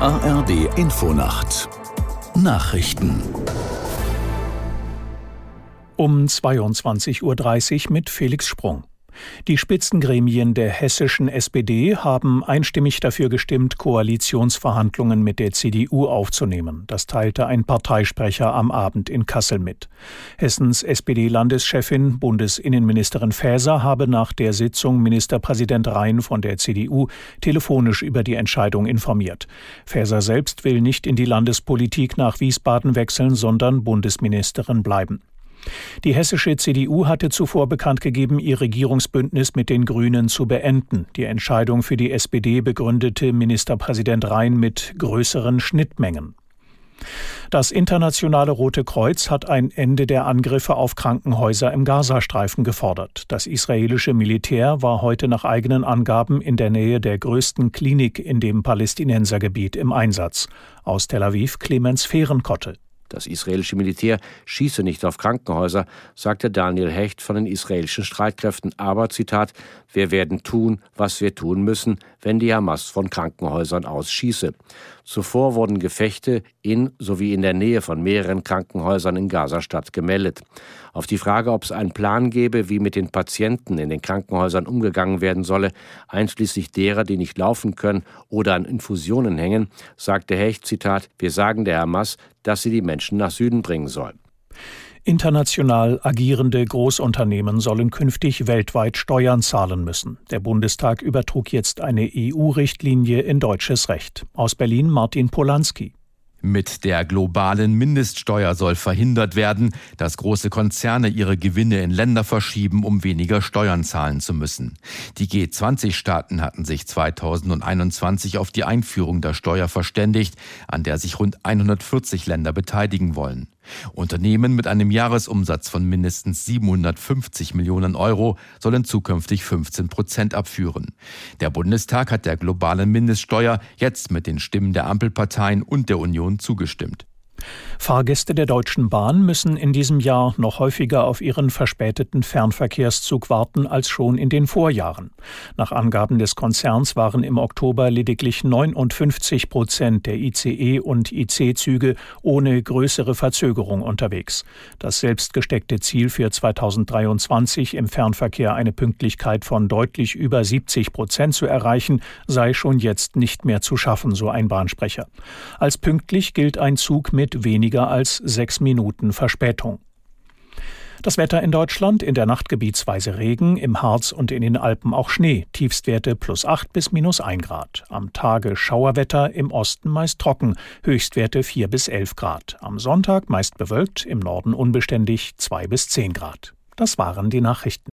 ARD Infonacht Nachrichten um 22.30 Uhr mit Felix Sprung. Die Spitzengremien der hessischen SPD haben einstimmig dafür gestimmt, Koalitionsverhandlungen mit der CDU aufzunehmen. Das teilte ein Parteisprecher am Abend in Kassel mit. Hessens SPD-Landeschefin, Bundesinnenministerin Faeser, habe nach der Sitzung Ministerpräsident Rhein von der CDU telefonisch über die Entscheidung informiert. Faeser selbst will nicht in die Landespolitik nach Wiesbaden wechseln, sondern Bundesministerin bleiben. Die hessische CDU hatte zuvor bekannt gegeben, ihr Regierungsbündnis mit den Grünen zu beenden. Die Entscheidung für die SPD begründete Ministerpräsident Rhein mit größeren Schnittmengen. Das internationale Rote Kreuz hat ein Ende der Angriffe auf Krankenhäuser im Gazastreifen gefordert. Das israelische Militär war heute nach eigenen Angaben in der Nähe der größten Klinik in dem Palästinensergebiet im Einsatz. Aus Tel Aviv Clemens Fehrenkotte. Das israelische Militär schieße nicht auf Krankenhäuser, sagte Daniel Hecht von den israelischen Streitkräften. Aber, Zitat, wir werden tun, was wir tun müssen, wenn die Hamas von Krankenhäusern aus schieße. Zuvor wurden Gefechte in sowie in der Nähe von mehreren Krankenhäusern in Gazastadt gemeldet. Auf die Frage, ob es einen Plan gäbe, wie mit den Patienten in den Krankenhäusern umgegangen werden solle, einschließlich derer, die nicht laufen können oder an Infusionen hängen, sagte Hecht, Zitat, wir sagen der Hamas, dass sie die Menschen nach Süden bringen soll. International agierende Großunternehmen sollen künftig weltweit Steuern zahlen müssen. Der Bundestag übertrug jetzt eine EU-Richtlinie in deutsches Recht. Aus Berlin Martin Polanski. Mit der globalen Mindeststeuer soll verhindert werden, dass große Konzerne ihre Gewinne in Länder verschieben, um weniger Steuern zahlen zu müssen. Die G20-Staaten hatten sich 2021 auf die Einführung der Steuer verständigt, an der sich rund 140 Länder beteiligen wollen. Unternehmen mit einem Jahresumsatz von mindestens 750 Millionen Euro sollen zukünftig 15 Prozent abführen. Der Bundestag hat der globalen Mindeststeuer jetzt mit den Stimmen der Ampelparteien und der Union zugestimmt. Fahrgäste der Deutschen Bahn müssen in diesem Jahr noch häufiger auf ihren verspäteten Fernverkehrszug warten als schon in den Vorjahren. Nach Angaben des Konzerns waren im Oktober lediglich 59 Prozent der ICE und IC-Züge ohne größere Verzögerung unterwegs. Das selbstgesteckte Ziel für 2023 im Fernverkehr eine Pünktlichkeit von deutlich über 70 Prozent zu erreichen, sei schon jetzt nicht mehr zu schaffen, so ein Bahnsprecher. Als pünktlich gilt ein Zug mit mit weniger als sechs Minuten Verspätung. Das Wetter in Deutschland, in der Nacht gebietsweise Regen, im Harz und in den Alpen auch Schnee, Tiefstwerte plus 8 bis minus 1 Grad. Am Tage Schauerwetter, im Osten meist trocken, Höchstwerte 4 bis 11 Grad. Am Sonntag meist bewölkt, im Norden unbeständig 2 bis 10 Grad. Das waren die Nachrichten.